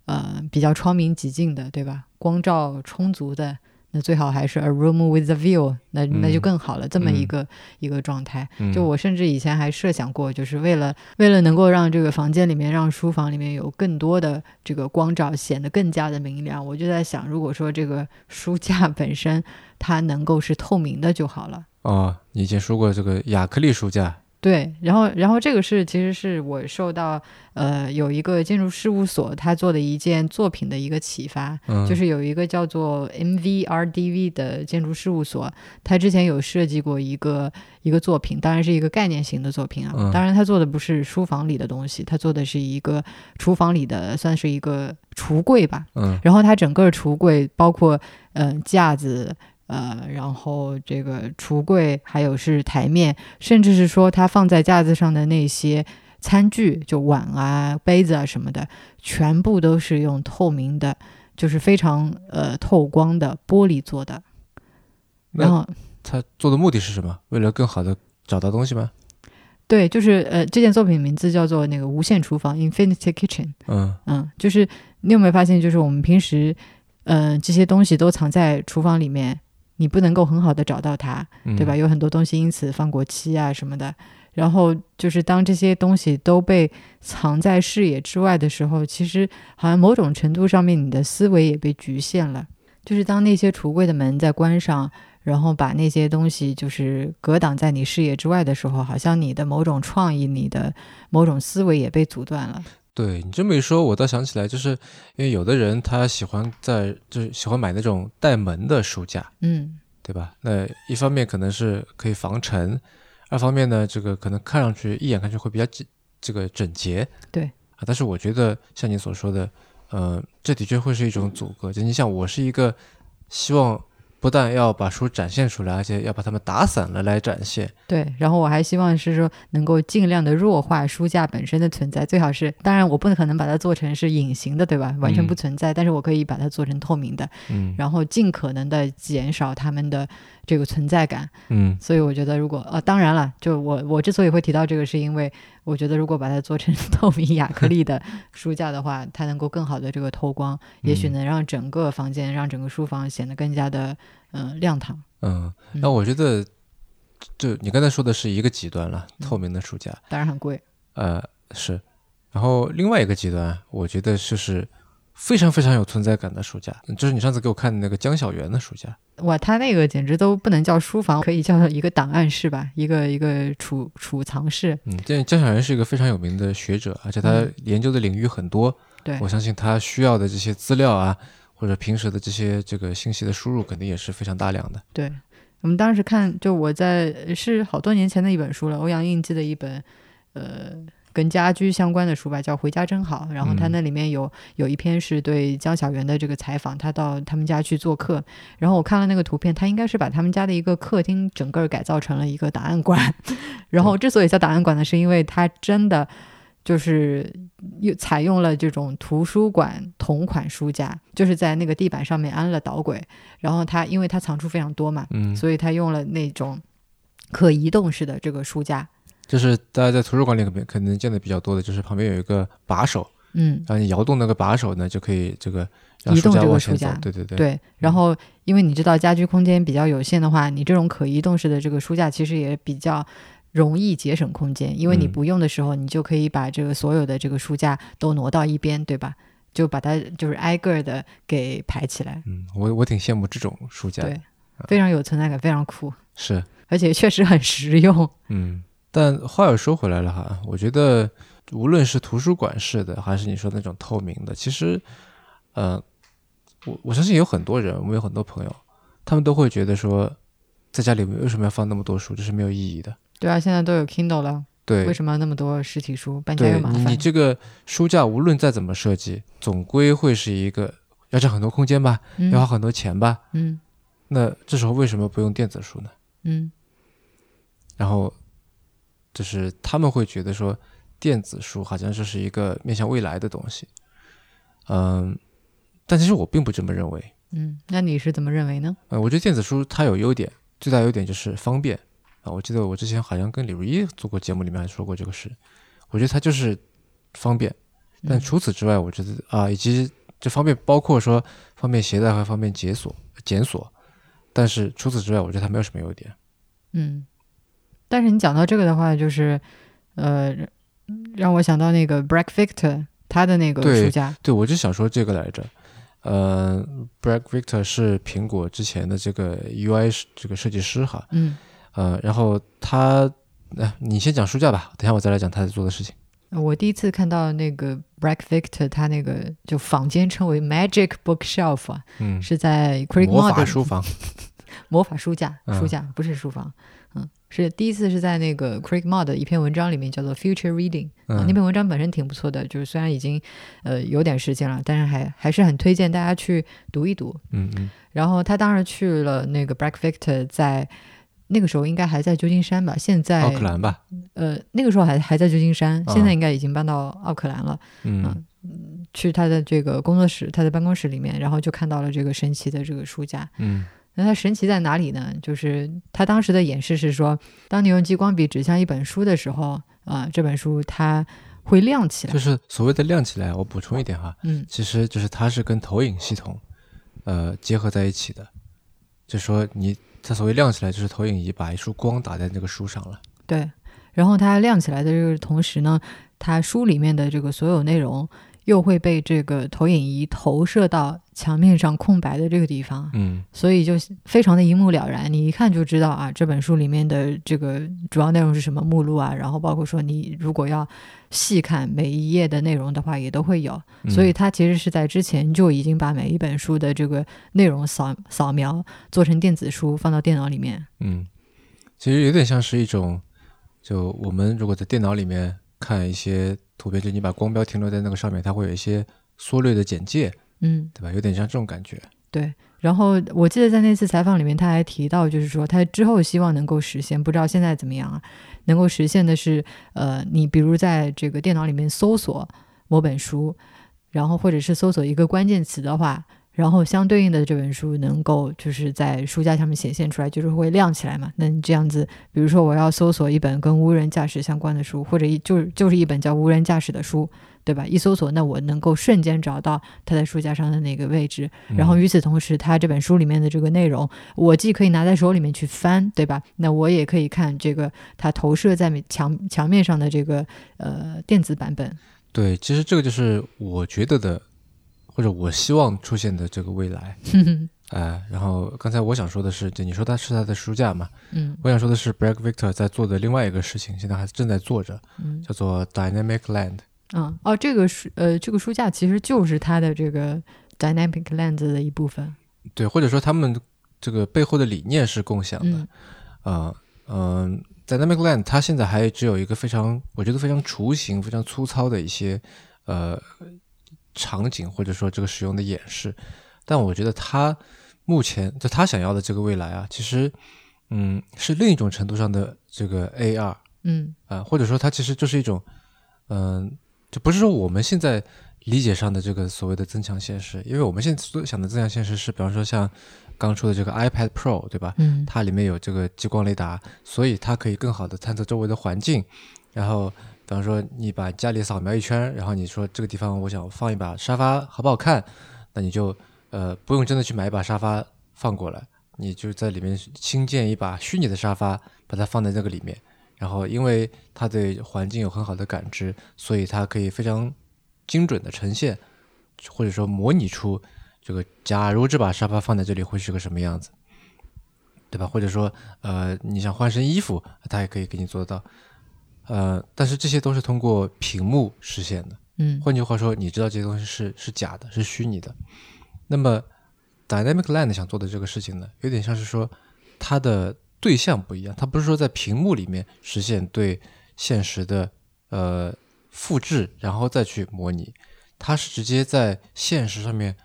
呃比较窗明几净的，对吧？光照充足的，那最好还是 a room with a view，那那就嗯更好了。这么一个、一个状态，嗯，就我甚至以前还设想过，就是为了为了能够让这个房间里面，让书房里面有更多的这个光照，显得更加的明亮，我就在想，如果说这个书架本身它能够是透明的就好了。哦，你以前说过这个亚克力书架，对，然后然后这个是其实是我受到呃有一个建筑事务所他做的一件作品的一个启发，嗯，就是有一个叫做 MVRDV 的建筑事务所，他之前有设计过一个一个作品，当然是一个概念型的作品啊。嗯当然他做的不是书房里的东西，他做的是一个厨房里的，算是一个橱柜吧。嗯然后他整个橱柜包括嗯、呃架子。呃，然后这个橱柜还有是台面，甚至是说它放在架子上的那些餐具，就碗啊、杯子啊什么的，全部都是用透明的，就是非常呃透光的玻璃做的。然后他做的目的是什么？为了更好的找到东西吗？对，就是呃这件作品名字叫做那个无限厨房 （Infinity Kitchen）。嗯嗯，就是你有没有发现，就是我们平时，嗯、这些东西都藏在厨房里面，你不能够很好的找到它，嗯，对吧？？有很多东西因此放过期啊什么的。然后就是当这些东西都被藏在视野之外的时候，其实好像某种程度上面，你的思维也被局限了。就是当那些橱柜的门在关上，然后把那些东西就是隔挡在你视野之外的时候，好像你的某种创意、你的某种思维也被阻断了。对你这么一说，我倒想起来，就是因为有的人他喜欢在就是喜欢买那种带门的书架，嗯对吧？那一方面可能是可以防尘，二方面呢，这个可能看上去一眼看去会比较整这个整洁。对啊，但是我觉得像你所说的，呃，这的确会是一种阻隔。就你像，我是一个希望不但要把书展现出来，而且要把它们打散了来展现。对，然后我还希望是说能够尽量的弱化书架本身的存在，最好是，当然我不可能把它做成是隐形的，对吧？完全不嗯存在，但是我可以把它做成透明的，嗯然后尽可能的减少它们的这个存在感。嗯所以我觉得，如果呃，当然了，就我我之所以会提到这个，是因为我觉得如果把它做成透明亚克力的书架的话，它能够更好的这个透光，也许嗯能让整个房间、让整个书房显得更加的嗯、呃亮堂。嗯，嗯那我觉得，就你刚才说的是一个极端了，透明的书架。当然很贵，呃，是。然后另外一个极端，我觉得就是非常非常有存在感的书架，就是你上次给我看的那个江小源的书架。哇，他那个简直都不能叫书房，可以叫一个档案室吧，一个一个储储藏室。嗯，江江小源是一个非常有名的学者，而且他嗯研究的领域很多。对我相信他需要的这些资料啊，或者平时的这些这个信息的输入，肯定也是非常大量的。对，我们当时看，就我在是好多年前的一本书了，欧阳应激的一本，呃，跟家居相关的书吧，叫《回家真好》。然后他嗯那里面有有一篇是对江小源的这个采访，他到他们家去做客，然后我看了那个图片，他应该是把他们家的一个客厅整个改造成了一个档案馆。然后之所以叫档案馆呢，是因为它真的。就是又采用了这种图书馆同款书架，就是在那个地板上面安了导轨，然后他因为他藏书非常多嘛，嗯，所以他用了那种可移动式的这个书架。就是大家在图书馆里可能可能见的比较多的，就是旁边有一个把手，嗯，然后你摇动那个把手呢，就可以这个让移动这个书架对对对。对，然后因为你知道家居空间比较有限的话，你这种可移动式的这个书架其实也比较容易节省空间，因为你嗯不用的时候，你就可以把这个所有的这个书架都挪到一边，对吧？就把它就是挨个的给排起来，嗯，我我挺羡慕这种书架的。对，非常有存在感，非常酷，是，而且确实很实用。嗯，但话又说回来了哈，我觉得无论是图书馆式的，还是你说那种透明的，其实，呃，我我相信有很多人，我们有很多朋友，他们都会觉得说，在家里为什么要放那么多书？这是没有意义的。对啊，现在都有 Kindle 了，对，为什么要那么多实体书？搬家又麻烦。你这个书架无论再怎么设计，总归会是一个要占很多空间吧，要花很多钱吧。嗯，那这时候为什么不用电子书呢？嗯，然后就是他们会觉得说，电子书好像就是一个面向未来的东西。嗯。但其实我并不这么认为。嗯，那你是怎么认为呢？呃，我觉得电子书它有优点，最大优点就是方便啊。我记得我之前好像跟李如一做过节目，里面还说过这个事。我觉得它就是方便，但除此之外，我觉得啊，以及这方便包括说方便携带和方便解锁、检索。但是除此之外，我觉得它没有什么优点。嗯，但是你讲到这个的话，就是呃，让我想到那个 Break Victor 他的那个书架。对，我就想说这个来着。呃，Brad Victor 是苹果之前的这个 UI 这个设计师哈，嗯，呃，然后他，呃，你先讲书架吧，等下我再来讲他在做的事情。我第一次看到那个 Brad Victor，他那个就坊间称为 Magic Bookshelf 啊，嗯，是在魔法书房，魔法书架，书架不是书房。嗯，是第一次是在那个 Craig Mod 的一篇文章里面，叫做 Future Reading 啊，那篇文章本身挺不错的，就是虽然已经呃有点时间了，但是还还是很推荐大家去读一读。嗯嗯。然后他当时去了那个 Black Victor，在那个时候应该还在旧金山吧？现在奥克兰吧？呃，那个时候还还在旧金山，现在应该已经搬到奥克兰了。嗯。去他的这个工作室，他的办公室里面，然后就看到了这个神奇的这个书架。嗯。那它神奇在哪里呢？就是它当时的演示是说，当你用激光笔指向一本书的时候，啊，这本书它会亮起来。就是所谓的亮起来，我补充一点哈，嗯，其实就是它是跟投影系统，呃，结合在一起的。就说你它所谓亮起来，就是投影仪把一束光打在那个书上了。对，然后它亮起来的这个同时呢，它书里面的这个所有内容。又会被这个投影仪投射到墙面上空白的这个地方，嗯，所以就非常的一目了然，你一看就知道啊，这本书里面的这个主要内容是什么目录啊，然后包括说你如果要细看每一页的内容的话，也都会有。所以它其实是在之前就已经把每一本书的这个内容扫扫描做成电子书放到电脑里面。嗯，其实有点像是一种，就我们如果在电脑里面看一些。图片就你把光标停留在那个上面，它会有一些缩略的简介，嗯，对吧？有点像这种感觉。对。然后我记得在那次采访里面，他还提到，就是说他之后希望能够实现，不知道现在怎么样啊？能够实现的是，呃，你比如在这个电脑里面搜索某本书，然后或者是搜索一个关键词的话。然后相对应的这本书能够就是在书架上面显现出来，就是会亮起来嘛。那你这样子，比如说我要搜索一本跟无人驾驶相关的书，或者一就是就是一本叫无人驾驶的书，对吧？一搜索，那我能够瞬间找到它在书架上的那个位置。然后与此同时，它这本书里面的这个内容，我既可以拿在手里面去翻，对吧？那我也可以看这个它投射在墙墙面上的这个呃电子版本。对，其实这个就是我觉得的。或者我希望出现的这个未来，哎，然后刚才我想说的是，就你说他是他的书架嘛，嗯，我想说的是，Bragg Victor 在做的另外一个事情，现在还正在做着，嗯，叫做 Dynamic Land。嗯，哦，这个书，呃，这个书架其实就是他的这个 Dynamic Land 的一部分。对，或者说他们这个背后的理念是共享的。啊，嗯，Dynamic Land 它现在还只有一个非常，我觉得非常雏形、非常粗糙的一些，呃。场景或者说这个使用的演示，但我觉得他目前就他想要的这个未来啊，其实嗯是另一种程度上的这个 AR，嗯啊或者说它其实就是一种嗯就不是说我们现在理解上的这个所谓的增强现实，因为我们现在所想的增强现实是比方说像刚出的这个 iPad Pro 对吧？嗯，它里面有这个激光雷达，所以它可以更好的探测周围的环境，然后。比方说，你把家里扫描一圈，然后你说这个地方我想放一把沙发，好不好看？那你就呃不用真的去买一把沙发放过来，你就在里面新建一把虚拟的沙发，把它放在这个里面。然后因为它对环境有很好的感知，所以它可以非常精准的呈现，或者说模拟出这个假如这把沙发放在这里会是个什么样子，对吧？或者说呃你想换身衣服，它也可以给你做得到。呃，但是这些都是通过屏幕实现的，嗯，换句话说，你知道这些东西是是假的，是虚拟的。那么 Dynamic Land 想做的这个事情呢，有点像是说它的对象不一样，它不是说在屏幕里面实现对现实的呃复制，然后再去模拟，它是直接在现实上面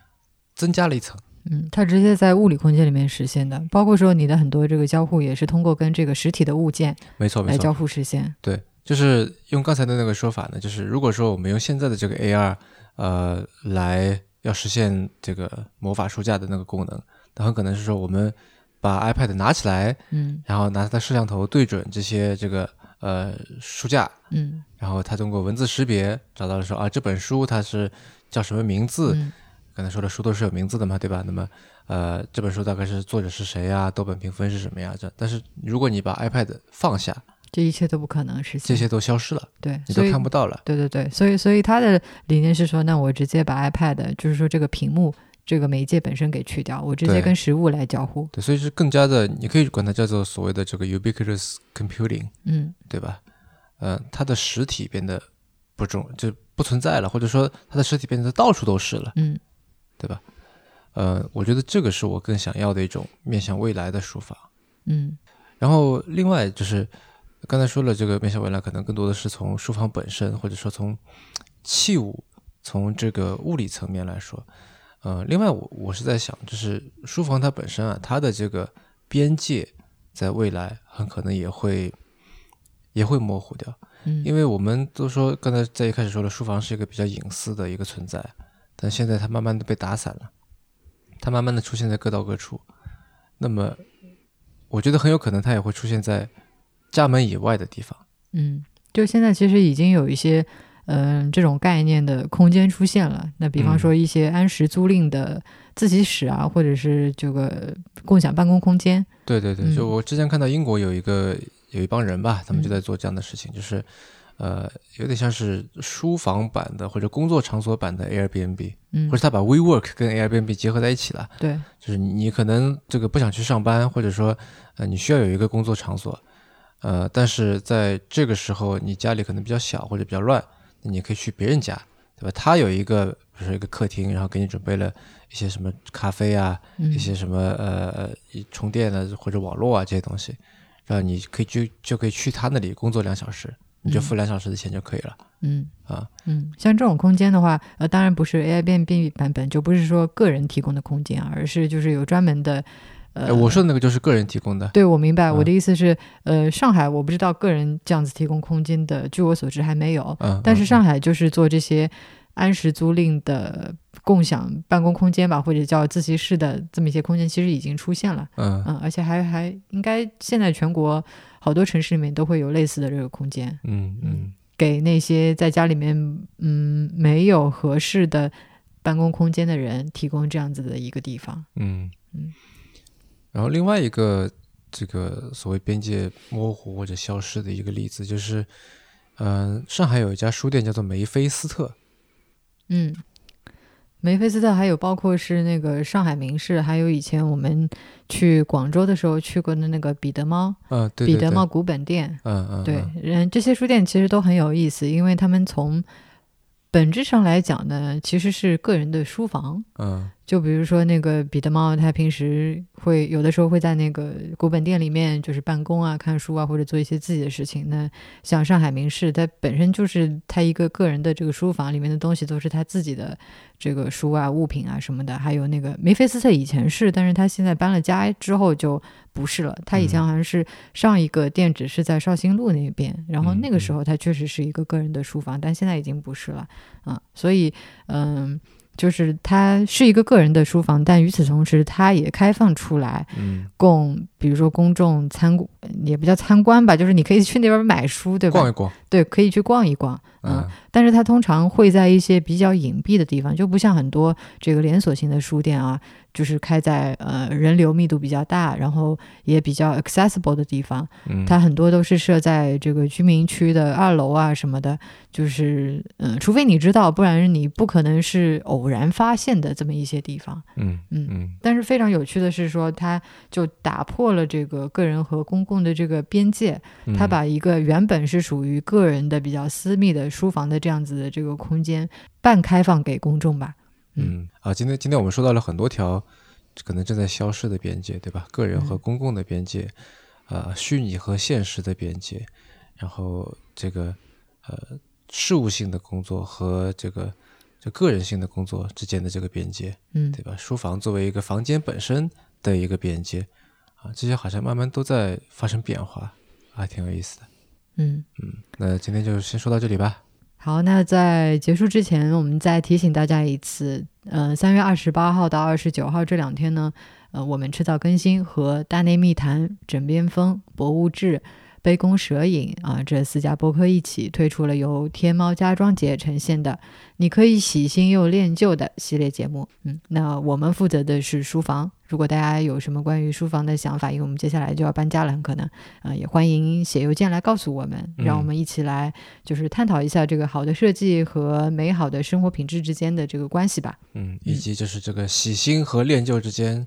增加了一层。嗯，它直接在物理空间里面实现的，包括说你的很多这个交互也是通过跟这个实体的物件没错来交互实现。对，就是用刚才的那个说法呢，就是如果说我们用现在的这个 AR 呃来要实现这个魔法书架的那个功能，那很可能是说我们把 iPad 拿起来，嗯，然后拿它的摄像头对准这些这个呃书架，嗯，然后它通过文字识别找到了说啊这本书它是叫什么名字。刚才说的书都是有名字的嘛，对吧？那么，呃，这本书大概是作者是谁呀？豆瓣评分是什么呀？这，但是如果你把 iPad 放下，这一切都不可能实现，这些都消失了，对，你都看不到了。对对对，所以所以他的理念是说，那我直接把 iPad，就是说这个屏幕这个媒介本身给去掉，我直接跟实物来交互。对，所以是更加的，你可以管它叫做所谓的这个 ubiquitous computing，嗯，对吧？呃，它的实体变得不重，就不存在了，或者说它的实体变得到处都是了，嗯。对吧？呃，我觉得这个是我更想要的一种面向未来的书法。嗯，然后另外就是刚才说了，这个面向未来可能更多的是从书房本身，或者说从器物、从这个物理层面来说。呃，另外我我是在想，就是书房它本身啊，它的这个边界在未来很可能也会也会模糊掉。嗯，因为我们都说刚才在一开始说了，书房是一个比较隐私的一个存在。但现在它慢慢的被打散了，它慢慢的出现在各到各处。那么，我觉得很有可能它也会出现在家门以外的地方。嗯，就现在其实已经有一些嗯这种概念的空间出现了。那比方说一些安时租赁的自习室啊，或者是这个共享办公空间。对对对，就我之前看到英国有一个有一帮人吧，他们就在做这样的事情，就是。呃，有点像是书房版的或者工作场所版的 Airbnb，嗯，或者他把 WeWork 跟 Airbnb 结合在一起了。对，就是你可能这个不想去上班，或者说呃你需要有一个工作场所，呃，但是在这个时候你家里可能比较小或者比较乱，那你可以去别人家，对吧？他有一个比如说一个客厅，然后给你准备了一些什么咖啡啊，一些什么呃充电的或者网络啊这些东西，然后你可以就就可以去他那里工作两小时。你就付两小时的钱就可以了。嗯啊嗯，像这种空间的话，呃，当然不是 Airbnb 版本，就不是说个人提供的空间，而是就是有专门的。呃，我说的那个就是个人提供的。对，我明白。我的意思是，呃，上海我不知道个人这样子提供空间的，据我所知还没有。嗯。但是上海就是做这些安时租赁的共享办公空间吧，或者叫自习室的这么一些空间，其实已经出现了。嗯嗯，而且还还应该现在全国。好多城市里面都会有类似的这个空间，嗯嗯，给那些在家里面嗯没有合适的办公空间的人提供这样子的一个地方，嗯嗯。然后另外一个这个所谓边界模糊或者消失的一个例子，就是嗯，上海有一家书店叫做梅菲斯特，嗯。梅菲斯特还有包括是那个上海名仕，还有以前我们去广州的时候去过的那个彼得猫，嗯，彼得猫古本店，嗯嗯，对，人这些书店其实都很有意思，因为他们从本质上来讲呢，其实是个人的书房，嗯。就比如说那个彼得猫，他平时会有的时候会在那个古本店里面就是办公啊、看书啊，或者做一些自己的事情。那像上海名仕，它本身就是他一个个人的这个书房，里面的东西都是他自己的这个书啊、物品啊什么的。还有那个梅菲斯特以前是，但是他现在搬了家之后就不是了。他以前好像是上一个店址是在绍兴路那边，然后那个时候他确实是一个个人的书房，但现在已经不是了啊。所以，嗯。就是它是一个个人的书房，但与此同时，它也开放出来，嗯，供比如说公众参观，也不叫参观吧，就是你可以去那边买书，对吧？逛一逛，对，可以去逛一逛，嗯。但是它通常会在一些比较隐蔽的地方，就不像很多这个连锁型的书店啊。就是开在呃人流密度比较大，然后也比较 accessible 的地方，它很多都是设在这个居民区的二楼啊什么的。就是嗯，除非你知道，不然你不可能是偶然发现的这么一些地方。嗯嗯嗯。但是非常有趣的是说，它就打破了这个个人和公共的这个边界，他把一个原本是属于个人的比较私密的书房的这样子的这个空间半开放给公众吧。嗯啊，今天今天我们说到了很多条可能正在消失的边界，对吧？个人和公共的边界，呃，虚拟和现实的边界，然后这个呃事务性的工作和这个就个人性的工作之间的这个边界，嗯，对吧？书房作为一个房间本身的一个边界啊，这些好像慢慢都在发生变化，还挺有意思的。嗯嗯，那今天就先说到这里吧。好，那在结束之前，我们再提醒大家一次，嗯，三月二十八号到二十九号这两天呢，呃，我们迟早更新和大内密谈、枕边风、博物志。杯弓蛇影啊，这四家播客一起推出了由天猫家装节呈现的“你可以喜新又恋旧”的系列节目。嗯，那我们负责的是书房。如果大家有什么关于书房的想法，因为我们接下来就要搬家了，很可能啊，也欢迎写邮件来告诉我们，让我们一起来就是探讨一下这个好的设计和美好的生活品质之间的这个关系吧。嗯，以及就是这个喜新和恋旧之间，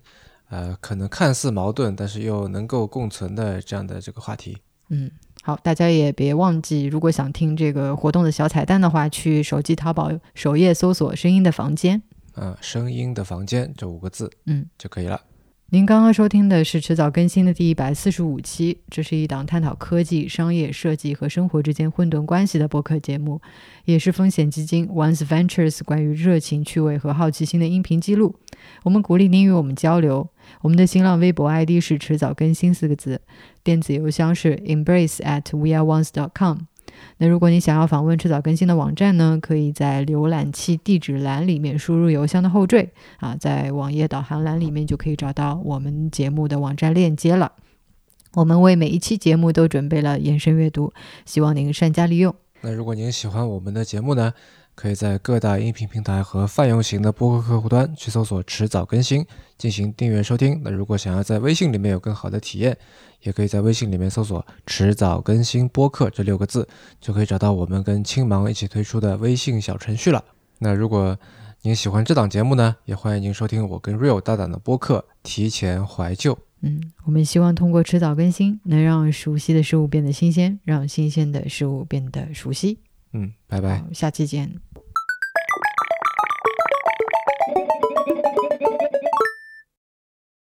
呃，可能看似矛盾，但是又能够共存的这样的这个话题。嗯，好，大家也别忘记，如果想听这个活动的小彩蛋的话，去手机淘宝首页搜索“声音的房间”，嗯，“声音的房间”这五个字，嗯，就可以了。您刚刚收听的是迟早更新的第一百四十五期，这是一档探讨科技、商业、设计和生活之间混沌关系的播客节目，也是风险基金 Once Ventures 关于热情、趣味和好奇心的音频记录。我们鼓励您与我们交流。我们的新浪微博 ID 是迟早更新四个字，电子邮箱是 embrace at weareonce.com。那如果你想要访问迟早更新的网站呢，可以在浏览器地址栏里面输入邮箱的后缀啊，在网页导航栏里面就可以找到我们节目的网站链接了。我们为每一期节目都准备了延伸阅读，希望您善加利用。那如果您喜欢我们的节目呢？可以在各大音频平台和泛用型的播客客户端去搜索“迟早更新”进行订阅收听。那如果想要在微信里面有更好的体验，也可以在微信里面搜索“迟早更新播客”这六个字，就可以找到我们跟青芒一起推出的微信小程序了。那如果您喜欢这档节目呢，也欢迎您收听我跟 Real 大胆的播客《提前怀旧》。嗯，我们希望通过迟早更新，能让熟悉的事物变得新鲜，让新鲜的事物变得熟悉。嗯，拜拜，下期见。